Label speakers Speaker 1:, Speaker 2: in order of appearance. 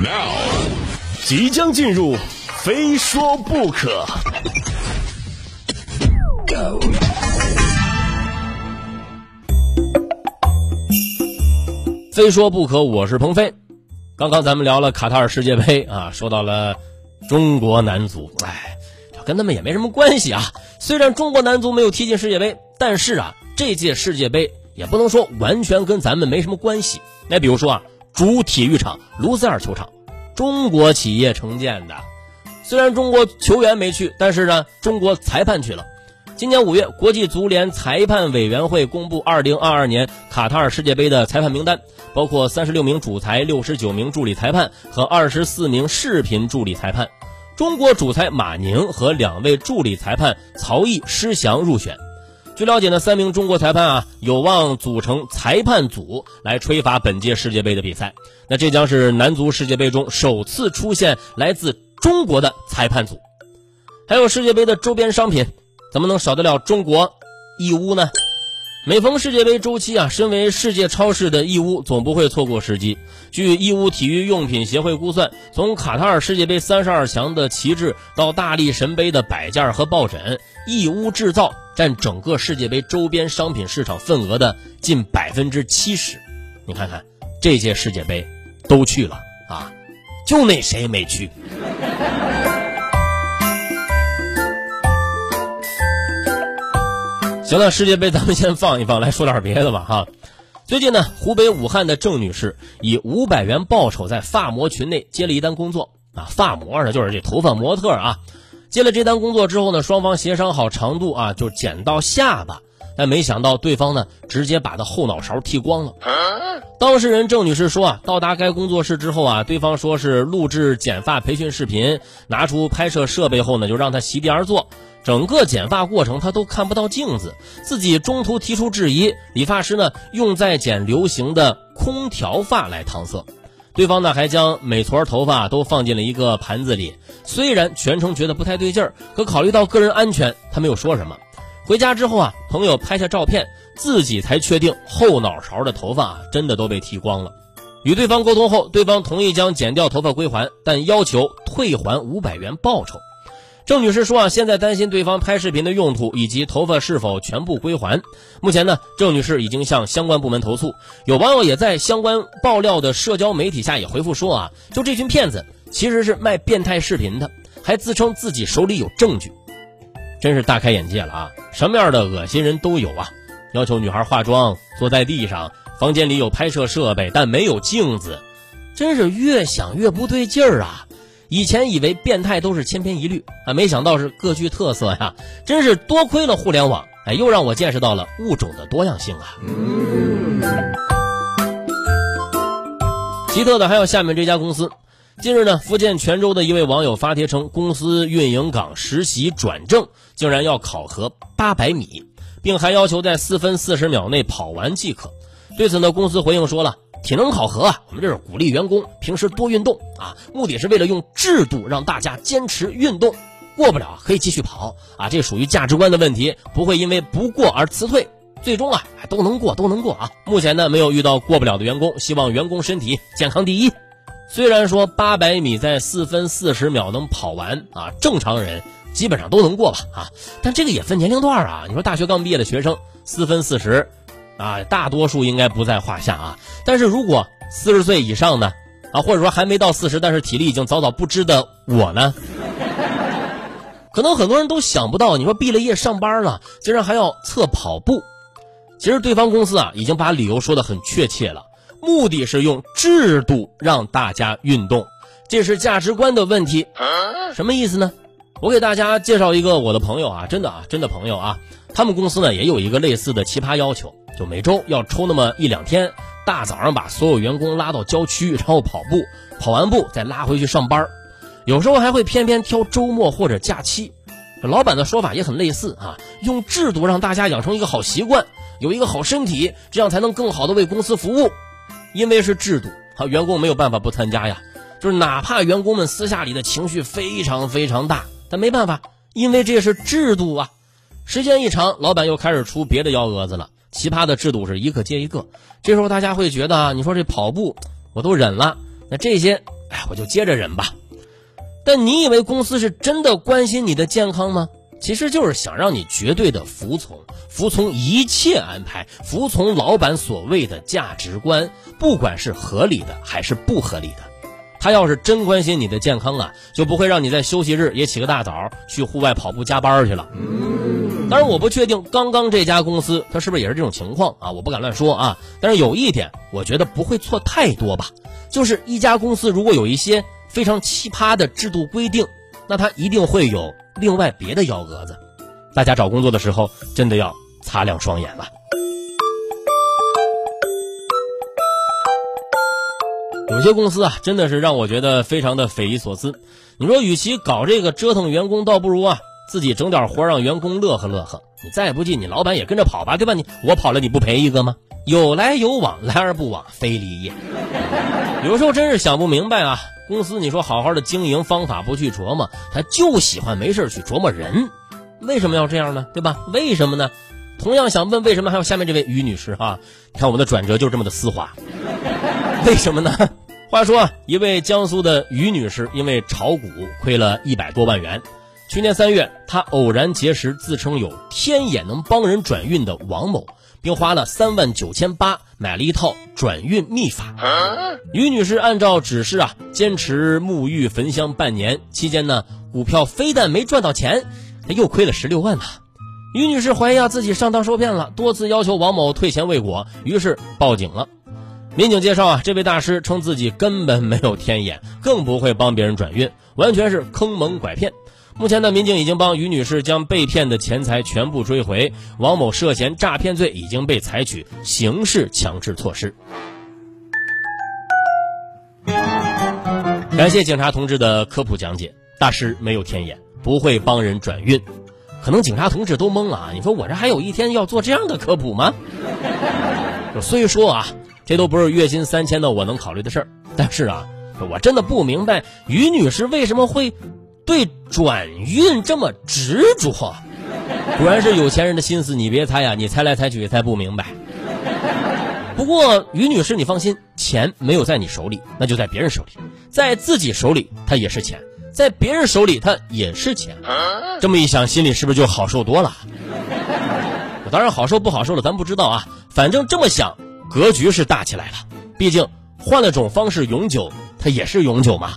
Speaker 1: Now，即将进入，非说不可。
Speaker 2: 非说不可，我是鹏飞。刚刚咱们聊了卡塔尔世界杯啊，说到了中国男足，哎，跟他们也没什么关系啊。虽然中国男足没有踢进世界杯，但是啊，这届世界杯也不能说完全跟咱们没什么关系。那比如说啊，主体育场卢塞尔球场，中国企业承建的，虽然中国球员没去，但是呢，中国裁判去了。今年五月，国际足联裁判委员会公布二零二二年卡塔尔世界杯的裁判名单，包括三十六名主裁、六十九名助理裁判和二十四名视频助理裁判。中国主裁马宁和两位助理裁判曹毅、施翔入选。据了解呢，三名中国裁判啊有望组成裁判组来吹罚本届世界杯的比赛。那这将是男足世界杯中首次出现来自中国的裁判组。还有世界杯的周边商品。怎么能少得了中国义乌呢？每逢世界杯周期啊，身为世界超市的义乌总不会错过时机。据义乌体育用品协会估算，从卡塔尔世界杯三十二强的旗帜到大力神杯的摆件和抱枕，义乌制造占整个世界杯周边商品市场份额的近百分之七十。你看看，这届世界杯都去了啊，就那谁没去？行了，世界杯咱们先放一放，来说点别的吧哈。最近呢，湖北武汉的郑女士以五百元报酬在发模群内接了一单工作啊，发模呢就是这头发模特啊。接了这单工作之后呢，双方协商好长度啊，就剪到下巴，但没想到对方呢直接把他后脑勺剃光了。当事人郑女士说啊，到达该工作室之后啊，对方说是录制剪发培训视频，拿出拍摄设备后呢，就让他席地而坐。整个剪发过程他都看不到镜子，自己中途提出质疑，理发师呢用在剪流行的空调发来搪塞，对方呢还将每撮头发都放进了一个盘子里。虽然全程觉得不太对劲儿，可考虑到个人安全，他没有说什么。回家之后啊，朋友拍下照片，自己才确定后脑勺的头发啊真的都被剃光了。与对方沟通后，对方同意将剪掉头发归还，但要求退还五百元报酬。郑女士说啊，现在担心对方拍视频的用途以及头发是否全部归还。目前呢，郑女士已经向相关部门投诉。有网友也在相关爆料的社交媒体下也回复说啊，就这群骗子其实是卖变态视频的，还自称自己手里有证据，真是大开眼界了啊！什么样的恶心人都有啊！要求女孩化妆，坐在地上，房间里有拍摄设备但没有镜子，真是越想越不对劲儿啊！以前以为变态都是千篇一律啊，没想到是各具特色呀！真是多亏了互联网，哎，又让我见识到了物种的多样性啊！奇特的还有下面这家公司。近日呢，福建泉州的一位网友发帖称，公司运营岗实习转正竟然要考核八百米，并还要求在四分四十秒内跑完即可。对此呢，公司回应说了。体能考核啊，我们这是鼓励员工平时多运动啊，目的是为了用制度让大家坚持运动，过不了可以继续跑啊，这属于价值观的问题，不会因为不过而辞退，最终啊都能过都能过啊。目前呢没有遇到过不了的员工，希望员工身体健康第一。虽然说八百米在四分四十秒能跑完啊，正常人基本上都能过吧啊，但这个也分年龄段啊，你说大学刚毕业的学生四分四十。啊，大多数应该不在话下啊。但是如果四十岁以上的啊，或者说还没到四十，但是体力已经早早不支的我呢，可能很多人都想不到，你说毕了业上班了，竟然还要测跑步。其实对方公司啊，已经把理由说的很确切了，目的是用制度让大家运动，这是价值观的问题。什么意思呢？我给大家介绍一个我的朋友啊，真的啊，真的朋友啊，他们公司呢也有一个类似的奇葩要求。就每周要抽那么一两天，大早上把所有员工拉到郊区，然后跑步，跑完步再拉回去上班有时候还会偏偏挑周末或者假期。老板的说法也很类似啊，用制度让大家养成一个好习惯，有一个好身体，这样才能更好的为公司服务。因为是制度，啊，员工没有办法不参加呀。就是哪怕员工们私下里的情绪非常非常大，但没办法，因为这是制度啊。时间一长，老板又开始出别的幺蛾子了。奇葩的制度是一个接一个，这时候大家会觉得啊，你说这跑步我都忍了，那这些，哎，我就接着忍吧。但你以为公司是真的关心你的健康吗？其实就是想让你绝对的服从，服从一切安排，服从老板所谓的价值观，不管是合理的还是不合理的。他要是真关心你的健康啊，就不会让你在休息日也起个大早去户外跑步加班去了。当然，我不确定刚刚这家公司他是不是也是这种情况啊，我不敢乱说啊。但是有一点，我觉得不会错太多吧，就是一家公司如果有一些非常奇葩的制度规定，那他一定会有另外别的幺蛾子。大家找工作的时候，真的要擦亮双眼了。有些公司啊，真的是让我觉得非常的匪夷所思。你说，与其搞这个折腾员工，倒不如啊自己整点活让员工乐呵乐呵。你再不济，你老板也跟着跑吧，对吧？你我跑了，你不赔一个吗？有来有往，来而不往非礼也。有时候真是想不明白啊，公司你说好好的经营方法不去琢磨，他就喜欢没事去琢磨人，为什么要这样呢？对吧？为什么呢？同样想问为什么，还有下面这位于女士哈，你看我们的转折就这么的丝滑。为什么呢？话说，一位江苏的于女士因为炒股亏了一百多万元。去年三月，她偶然结识自称有天眼能帮人转运的王某，并花了三万九千八买了一套转运秘法。于女士按照指示啊，坚持沐浴焚香半年，期间呢，股票非但没赚到钱，她又亏了十六万呢。于女士怀疑啊自己上当受骗了，多次要求王某退钱未果，于是报警了。民警介绍啊，这位大师称自己根本没有天眼，更不会帮别人转运，完全是坑蒙拐骗。目前呢，民警已经帮于女士将被骗的钱财全部追回，王某涉嫌诈骗罪已经被采取刑事强制措施。感谢警察同志的科普讲解，大师没有天眼，不会帮人转运。可能警察同志都懵了啊！你说我这还有一天要做这样的科普吗？虽说啊。这都不是月薪三千的我能考虑的事儿，但是啊，我真的不明白于女士为什么会对转运这么执着。果然是有钱人的心思，你别猜呀，你猜来猜去也猜不明白。不过于女士，你放心，钱没有在你手里，那就在别人手里，在自己手里它也是钱，在别人手里它也是钱。这么一想，心里是不是就好受多了？当然好受不好受了咱不知道啊，反正这么想。格局是大起来了，毕竟换了种方式永久，它也是永久嘛。